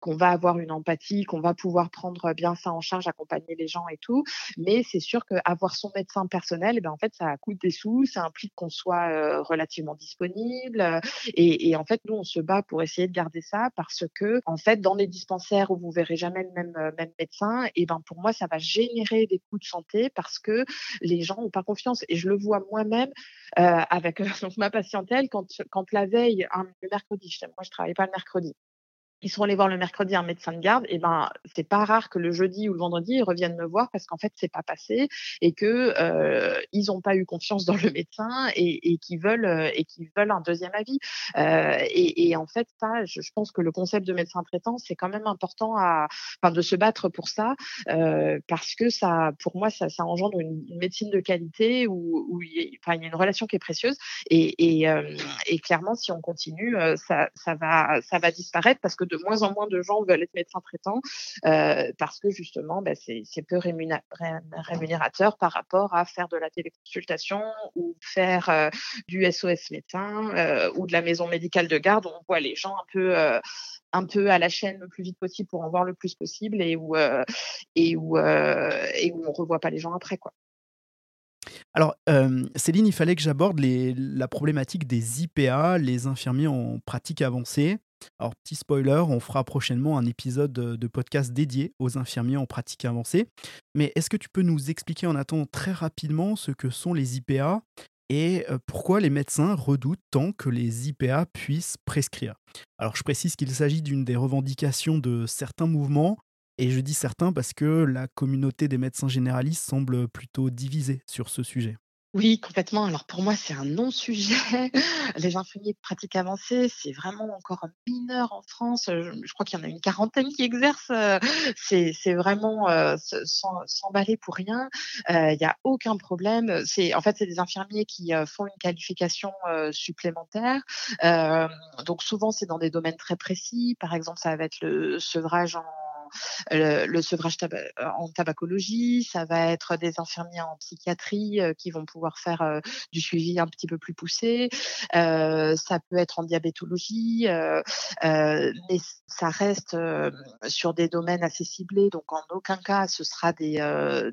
qu'on va avoir une empathie, qu'on va pouvoir prendre bien ça en charge, accompagner les gens et tout. Mais c'est sûr qu'avoir son médecin personnel, eh ben, en fait, ça coûte des sous, ça implique qu'on soit relativement disponible. Et, et, en fait, nous, on se bat pour essayer de garder ça parce que, en fait, dans les dispensaires où vous verrez jamais le même, même médecin, et eh ben pour moi, ça va générer des coûts de santé parce que les gens n'ont pas confiance. Et je le vois moi-même euh, avec donc, ma patientèle quand, quand la veille, hein, le mercredi, moi je travaille pas le mercredi, ils sont allés voir le mercredi un médecin de garde, et ben c'est pas rare que le jeudi ou le vendredi ils reviennent me voir parce qu'en fait c'est pas passé et que euh, ils ont pas eu confiance dans le médecin et, et qu'ils veulent euh, et qu'ils veulent un deuxième avis. Euh, et, et, en fait ça, je, pense que le concept de médecin traitant c'est quand même important à, enfin de se battre pour ça euh, parce que ça, pour moi ça, ça engendre une, médecine de qualité où, où il, enfin, il y a une relation qui est précieuse et, et, euh, et clairement si on continue euh, ça, ça va ça va disparaître parce que de moins en moins de gens veulent être médecins traitants euh, parce que justement, bah, c'est peu rémunérateur par rapport à faire de la téléconsultation ou faire euh, du SOS médecin euh, ou de la maison médicale de garde où on voit les gens un peu euh, un peu à la chaîne le plus vite possible pour en voir le plus possible et où on revoit pas les gens après quoi. Alors, Céline, il fallait que j'aborde la problématique des IPA, les infirmiers en pratique avancée. Alors, petit spoiler, on fera prochainement un épisode de podcast dédié aux infirmiers en pratique avancée. Mais est-ce que tu peux nous expliquer en attendant très rapidement ce que sont les IPA et pourquoi les médecins redoutent tant que les IPA puissent prescrire? Alors, je précise qu'il s'agit d'une des revendications de certains mouvements. Et je dis certains parce que la communauté des médecins généralistes semble plutôt divisée sur ce sujet. Oui, complètement. Alors pour moi, c'est un non-sujet. Les infirmiers de pratique avancée, c'est vraiment encore mineur en France. Je, crois qu'il y en a une quarantaine qui exercent. C'est, c'est vraiment euh, s'emballer pour rien. Il n'y a aucun problème. En fait, c'est des infirmiers qui font une qualification supplémentaire. donc souvent, c'est dans des domaines très précis. Par exemple, ça va être le sevrage en le, sevrage euh, en tabacologie, ça va être des infirmiers en psychiatrie euh, qui vont pouvoir faire euh, du suivi un petit peu plus poussé, ça peut être en diabétologie, mais ça reste sur des domaines assez ciblés, donc en aucun cas ce sera des,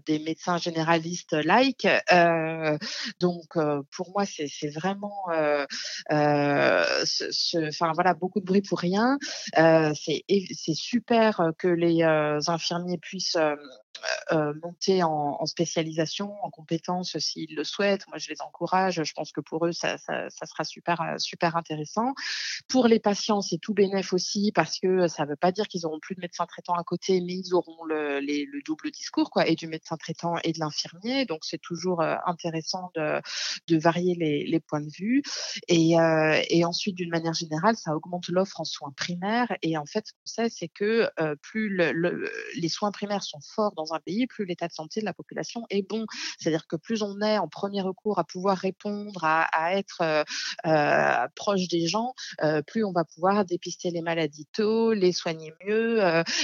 médecins généralistes like. donc pour moi c'est vraiment, voilà beaucoup de bruit pour rien. c'est super que les les infirmiers puissent euh, monter en, spécialisation, en compétences s'ils le souhaitent. Moi, je les encourage. Je pense que pour eux, ça, ça, ça sera super, euh, super intéressant. Pour les patients, c'est tout bénéf aussi parce que ça ne veut pas dire qu'ils auront plus de médecin traitant à côté, mais ils auront le, le double discours, quoi, et du médecin traitant et de l'infirmier. Donc, c'est toujours euh, intéressant de, de varier les, les, points de vue. Et, euh, et ensuite, d'une manière générale, ça augmente l'offre en soins primaires. Et en fait, ce qu'on sait, c'est que plus le, le, les soins primaires sont forts dans un pays, plus l'état de santé de la population est bon. C'est-à-dire que plus on est en premier recours à pouvoir répondre, à, être euh, euh, proche des gens, euh, plus on va pouvoir dépister les maladies tôt, les soigner mieux.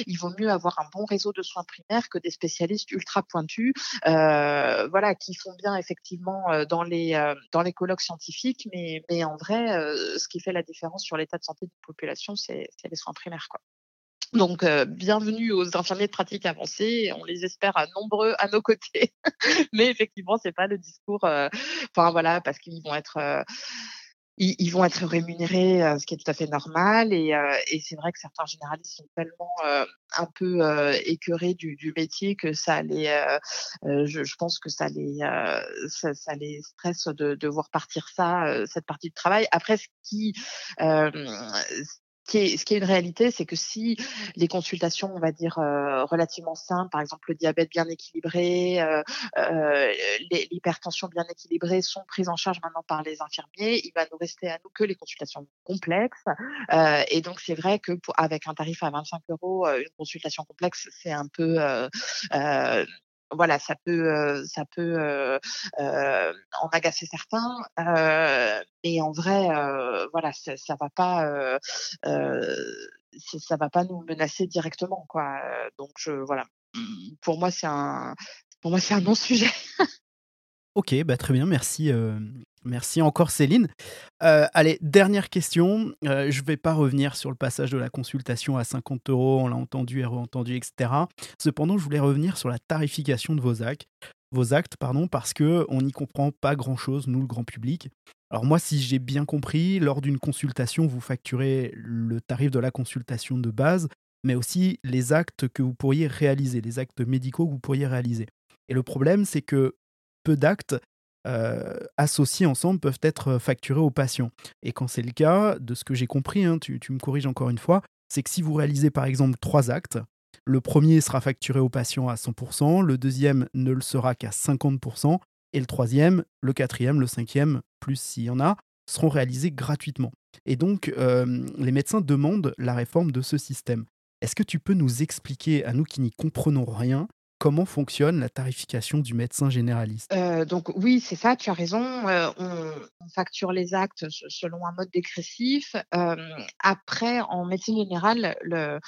il vaut mieux avoir un bon réseau de soins primaires que des spécialistes ultra pointus, voilà, qui font bien effectivement dans les colloques scientifiques, mais en vrai, ce qui fait la différence sur l'état de santé de la population, c'est les soins primaires, quoi. Donc, euh, bienvenue aux infirmiers de pratique avancée. On les espère à nombreux à nos côtés. Mais effectivement, c'est pas le discours. Euh, enfin voilà, parce qu'ils vont être. Euh, ils, vont être rémunérés, ce qui est tout à fait normal. Et, et c'est vrai que certains généralistes sont tellement un peu écœurés du, du, métier que ça les, je, je, pense que ça les, ça, ça, les stresse de, de voir partir ça, cette partie du travail. Après, ce qui, qui ce qui est une réalité, c'est que si les consultations, on va dire, euh, relativement simples, par exemple le diabète bien équilibré, euh, euh, l'hypertension bien équilibrée, sont prises en charge maintenant par les infirmiers, il va nous rester à nous que les consultations complexes. et donc, c'est vrai que pour, avec un tarif à 25 euros, une consultation complexe, c'est un peu voilà, ça peut, ça peut en agacer certains, mais en vrai, voilà, ça, va pas, ça va pas nous menacer directement, quoi. Donc, voilà, mmh, pour moi, c'est un, pour moi, c'est un non-sujet. Ok, bah très bien, merci, merci encore Céline. allez, dernière question. je ne vais pas revenir sur le passage de la consultation à 50 euros, on l'a entendu et re-entendu, etc. Cependant, je voulais revenir sur la tarification de vos actes, vos actes pardon, parce qu'on n'y comprend pas grand-chose, nous, le grand public. Alors moi, si j'ai bien compris, lors d'une consultation, vous facturez le tarif de la consultation de base, mais aussi les actes que vous pourriez réaliser, les actes médicaux que vous pourriez réaliser. Et le problème, c'est que peu d'actes euh, associés ensemble peuvent être facturés aux patients. Et quand c'est le cas, de ce que j'ai compris, hein, tu, me corriges encore une fois, c'est que si vous réalisez par exemple trois actes, le premier sera facturé au patient à 100%, le deuxième ne le sera qu'à 50%, et le troisième, le quatrième, le cinquième, plus s'il y en a, seront réalisés gratuitement. Et donc, euh, les médecins demandent la réforme de ce système. Est-ce que tu peux nous expliquer, à nous qui n'y comprenons rien, comment fonctionne la tarification du médecin généraliste? Euh, Donc oui, c'est ça, tu as raison. Euh, on, facture les actes selon un mode dégressif. Euh, après, en médecine générale, le,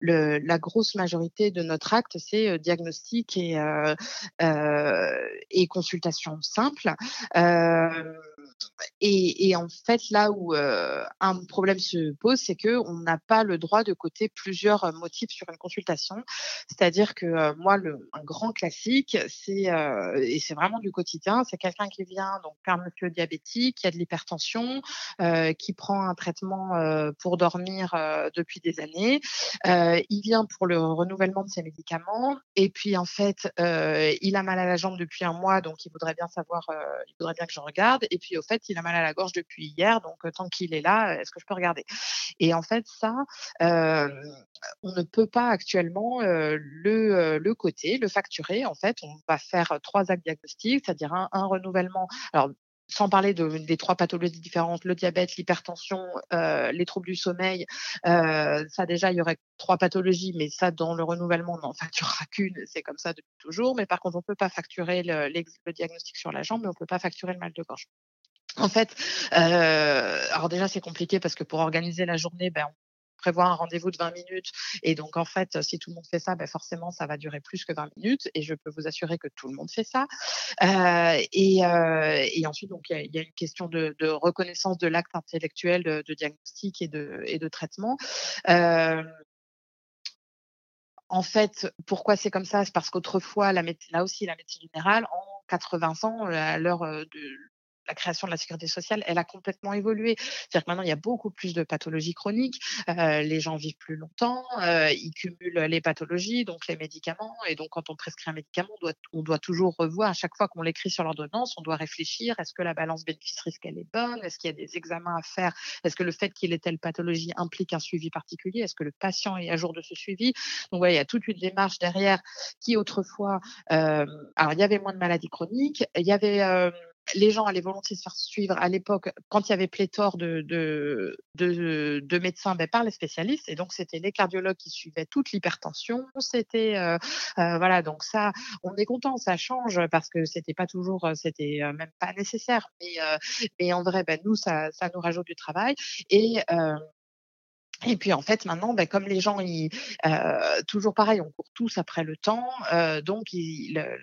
la grosse majorité de notre acte, c'est diagnostic et, et consultation simple et, en fait, là où un problème se pose, c'est que on n'a pas le droit de coter plusieurs motifs sur une consultation. C'est-à-dire que moi, le, un grand classique, c'est et c'est vraiment du quotidien, c'est quelqu'un qui vient donc un monsieur diabétique, qui a de l'hypertension, qui prend un traitement pour dormir depuis des années. il vient pour le renouvellement de ses médicaments et puis en fait, il a mal à la jambe depuis un mois, donc il voudrait bien savoir, il voudrait bien que je regarde. Et puis fait, il a mal à la gorge depuis hier, donc tant qu'il est là, est-ce que je peux regarder? Et en fait, ça, on ne peut pas actuellement le, le coter, le facturer. En fait, on va faire trois actes diagnostiques, c'est-à-dire un, renouvellement. Alors, sans parler de, des trois pathologies différentes, le diabète, l'hypertension, euh, les troubles du sommeil, euh, ça déjà, il y aurait trois pathologies, mais ça, dans le renouvellement, on n'en facturera qu'une, c'est comme ça depuis toujours. Mais par contre, on ne peut pas facturer le, diagnostic sur la jambe, mais on ne peut pas facturer le mal de gorge. En fait, euh, alors déjà c'est compliqué parce que pour organiser la journée, ben, on prévoit un rendez-vous de 20 minutes. Et donc, en fait, si tout le monde fait ça, ben forcément, ça va durer plus que 20 minutes. Et je peux vous assurer que tout le monde fait ça. Euh, et, euh, et, ensuite, donc, il y, y, a une question de, de reconnaissance de l'acte intellectuel de, de, diagnostic et de, et de traitement. Euh, en fait, pourquoi c'est comme ça? C'est parce qu'autrefois, là aussi, la médecine générale, en 80 ans, à l'heure de la création de la sécurité sociale, elle a complètement évolué. C'est-à-dire que maintenant, il y a beaucoup plus de pathologies chroniques. Euh, les gens vivent plus longtemps, euh, ils cumulent les pathologies, donc les médicaments. Et donc, quand on prescrit un médicament, on doit, on doit toujours revoir. À chaque fois qu'on l'écrit sur l'ordonnance, on doit réfléchir est-ce que la balance bénéfice-risque, elle est bonne? Est-ce qu'il y a des examens à faire? Est-ce que le fait qu'il ait telle pathologie implique un suivi particulier? Est-ce que le patient est à jour de ce suivi? Donc, ouais, il y a toute une démarche derrière qui, autrefois, euh, alors, il y avait moins de maladies chroniques, il y avait les gens allaient volontiers se faire suivre à l'époque, quand il y avait pléthore de, de, de, de médecins ben, par les spécialistes. Et donc, c'était les cardiologues qui suivaient toute l'hypertension. C'était, euh, euh, voilà, donc ça, on est content, ça change parce que c'était pas toujours, c'était euh, même pas nécessaire. Mais, mais en vrai, ben, nous, ça, ça nous rajoute du travail. Et, et puis en fait maintenant, ben, comme les gens, ils, euh, toujours pareil, on court tous après le temps, euh, donc il, le,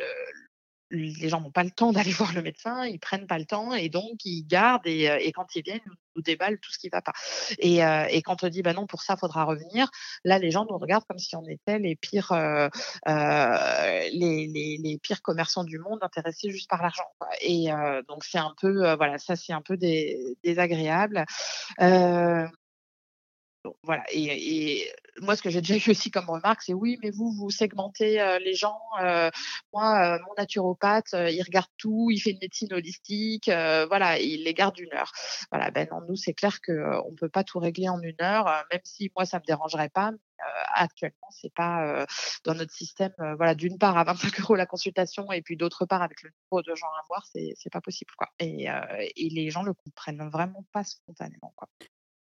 les gens n'ont pas le temps d'aller voir le médecin, ils prennent pas le temps et donc ils gardent et, euh, et quand ils viennent, ils nous déballent tout ce qui va pas. Et, euh, et quand on dit bah non pour ça faudra revenir, là les gens nous regardent comme si on était les pires euh, euh les, les, les, pires commerçants du monde intéressés juste par l'argent. Et euh, donc c'est un peu voilà ça c'est un peu désagréable. Voilà. Et, et, moi, ce que j'ai déjà eu aussi comme remarque, c'est oui, mais vous, vous segmentez euh, les gens. Euh, moi, euh, mon naturopathe, il regarde tout, il fait une médecine holistique, voilà, il les garde une heure. Voilà, ben non, nous, c'est clair qu'on ne peut pas tout régler en une heure, même si moi, ça me dérangerait pas. actuellement, c'est pas dans notre système. voilà, d'une part à 25 euros la consultation, et puis d'autre part avec le nombre de gens à voir, c'est c'est pas possible, quoi. Et, et les gens le comprennent vraiment pas spontanément, quoi.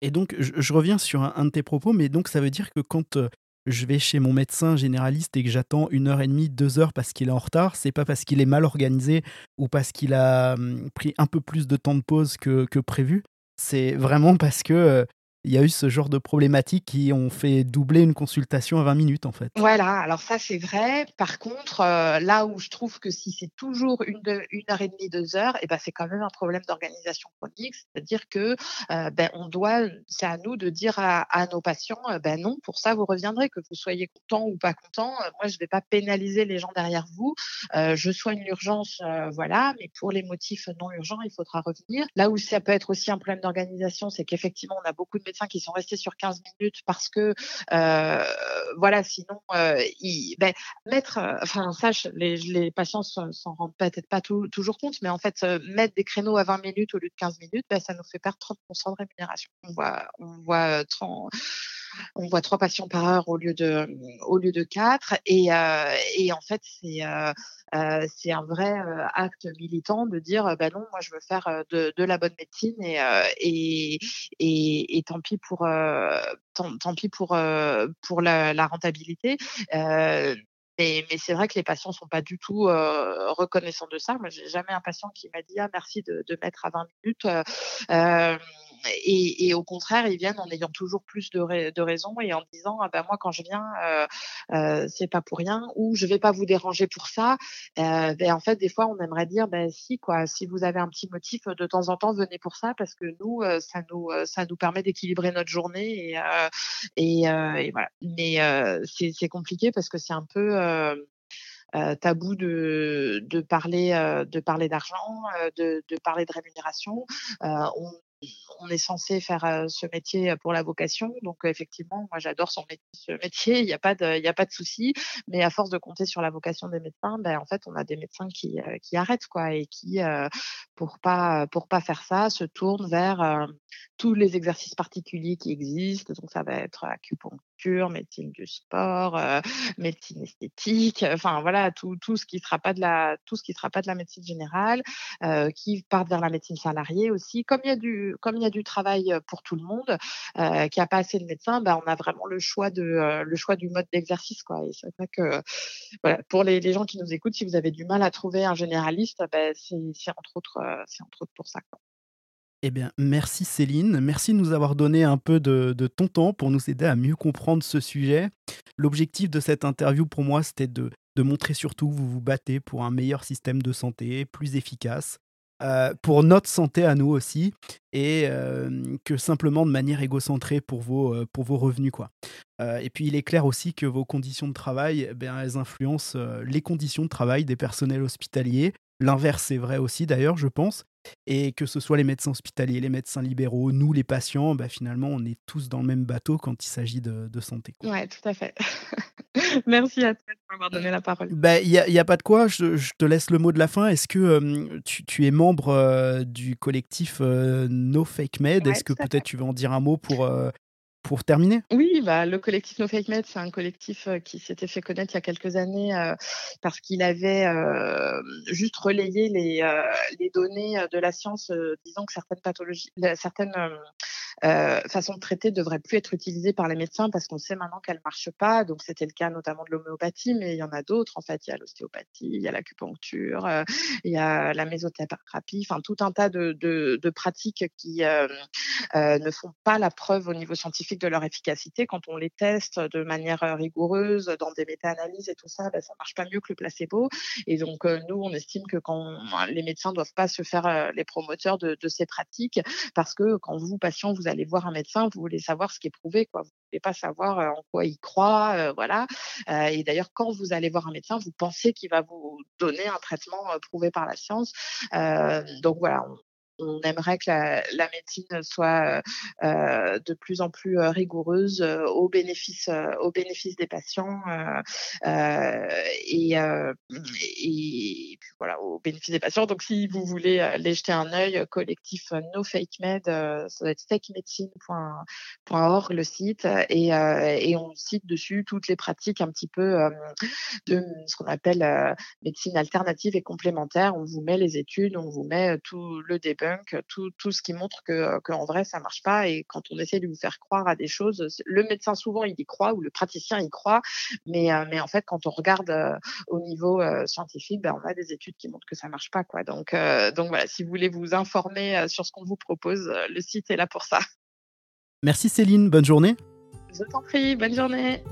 Et donc, je, reviens sur un, de tes propos, mais donc ça veut dire que quand je vais chez mon médecin généraliste et que j'attends une heure et demie, deux heures parce qu'il est en retard, c'est pas parce qu'il est mal organisé ou parce qu'il a hum, pris un peu plus de temps de pause que, que prévu. C'est vraiment parce que il y a eu ce genre de problématiques qui ont fait doubler une consultation à 20 minutes en fait. Voilà, alors ça c'est vrai. Par contre, euh, là où je trouve que si c'est toujours une, heure et demie, deux heures, et eh ben c'est quand même un problème d'organisation chronique. C'est-à-dire que euh, ben on doit, c'est à nous de dire à, nos patients, euh, ben non, pour ça vous reviendrez, que vous soyez content ou pas content. moi je vais pas pénaliser les gens derrière vous. je soigne l'urgence, voilà, mais pour les motifs non urgents, il faudra revenir. Là où ça peut être aussi un problème d'organisation, c'est qu'effectivement on a beaucoup de qui sont restés sur 15 minutes parce que, euh, voilà, sinon, euh, ben, mettre, euh, enfin, ça, les, les patients s'en rendent peut-être pas toujours compte, mais en fait, mettre des créneaux à 20 minutes au lieu de 15 minutes, ben, ça nous fait perdre 30% de rémunération. On voit, on voit 30, on voit trois patients par heure au lieu de au lieu de quatre et, euh, et en fait c'est euh, euh, c'est un vrai acte militant de dire ben non moi je veux faire de, de la bonne médecine et et, et, et tant pis pour tant, tant, pis pour pour la, rentabilité mais, mais c'est vrai que les patients sont pas du tout reconnaissants de ça. Moi, j'ai jamais un patient qui m'a dit ah merci de, de mettre à 20 minutes. Et, au contraire, ils viennent en ayant toujours plus de, de raisons et en disant ah ben moi quand je viens, euh, c'est pas pour rien ou je vais pas vous déranger pour ça. ben en fait, des fois, on aimerait dire ben si quoi, si vous avez un petit motif de temps en temps, venez pour ça parce que nous, ça nous ça nous permet d'équilibrer notre journée et et, et, voilà. Mais c'est compliqué parce que c'est un peu euh, tabou de, de parler euh, de parler d'argent, euh, de, de, parler de rémunération. on on est censé faire ce métier pour la vocation. Donc effectivement, moi j'adore ce métier, il n'y a pas de, de souci. Mais à force de compter sur la vocation des médecins, ben en fait on a des médecins qui, qui arrêtent quoi et qui pour pas pas faire ça se tournent vers tous les exercices particuliers qui existent. Donc ça va être acupuncture, médecine du sport, médecine esthétique, enfin voilà tout, tout ce qui sera pas de la tout ce qui sera pas de la médecine générale, qui partent vers la médecine salariée aussi. Comme il y a du comme il y a du travail pour tout le monde, euh, qui a pas assez de médecins, bah, on a vraiment le choix de le choix du mode d'exercice quoi. Et c'est vrai que voilà, pour les, les, gens qui nous écoutent, si vous avez du mal à trouver un généraliste, bah, c'est entre autres c'est entre autres pour ça. Quoi. Eh bien, merci Céline. Merci de nous avoir donné un peu de, ton temps pour nous aider à mieux comprendre ce sujet. L'objectif de cette interview pour moi, c'était de, de, montrer surtout que vous vous battez pour un meilleur système de santé, plus efficace, euh, pour notre santé à nous aussi, et euh, que simplement de manière égocentrée pour vos, euh, pour vos revenus. Quoi. et puis il est clair aussi que vos conditions de travail, eh bien, elles influencent les conditions de travail des personnels hospitaliers. L'inverse est vrai aussi d'ailleurs, je pense. Et que ce soit les médecins hospitaliers, les médecins libéraux, nous les patients, bah, finalement on est tous dans le même bateau quand il s'agit de, de santé. Oui, tout à fait. Merci à toi de m'avoir donné la parole. Il bah, n'y a, y a, pas de quoi, je, te laisse le mot de la fin. Est-ce que tu, es membre du collectif No Fake Med? Est-ce que peut-être tu veux en dire un mot pour, terminer Oui, bah, le collectif No Fake Med, c'est un collectif qui s'était fait connaître il y a quelques années parce qu'il avait juste relayé les, données de la science disant que certaines pathologies, certaines euh, façon de traiter devrait plus être utilisée par les médecins parce qu'on sait maintenant qu'elle marche pas. Donc c'était le cas notamment de l'homéopathie, mais il y en a d'autres. En fait, il y a l'ostéopathie, il y a l'acupuncture, euh, il y a la mésothérapie, enfin tout un tas de, de, pratiques qui euh, euh, ne font pas la preuve au niveau scientifique de leur efficacité. Quand on les teste de manière rigoureuse dans des méta-analyses et tout ça, ben, ça marche pas mieux que le placebo. Et donc nous, on estime que quand les médecins doivent pas se faire les promoteurs de, de ces pratiques parce que quand vous, patient, vous allez voir un médecin, vous voulez savoir ce qui est prouvé, quoi. Vous voulez pas savoir en quoi il croit, voilà. et d'ailleurs, quand vous allez voir un médecin, vous pensez qu'il va vous donner un traitement prouvé par la science. donc voilà, aimerait que la, médecine soit euh, de plus en plus euh, rigoureuse euh, au bénéfice des patients et, voilà au bénéfice des patients. Donc si vous voulez aller jeter un œil, collectif No Fake Med, ça doit être fakemedicine.org le site et, et, on cite dessus toutes les pratiques un petit peu de ce qu'on appelle médecine alternative et complémentaire. On vous met les études, on vous met tout le tout, tout ce qui montre que qu'en vrai ça marche pas. Et quand on essaie de vous faire croire à des choses, le médecin souvent il y croit ou le praticien y croit, mais mais en fait quand on regarde au niveau scientifique, ben, on a des études qui montrent que ça marche pas quoi. Donc donc voilà, si vous voulez vous informer sur ce qu'on vous propose, le site est là pour ça. Merci Céline, bonne journée. Je t'en prie, bonne journée.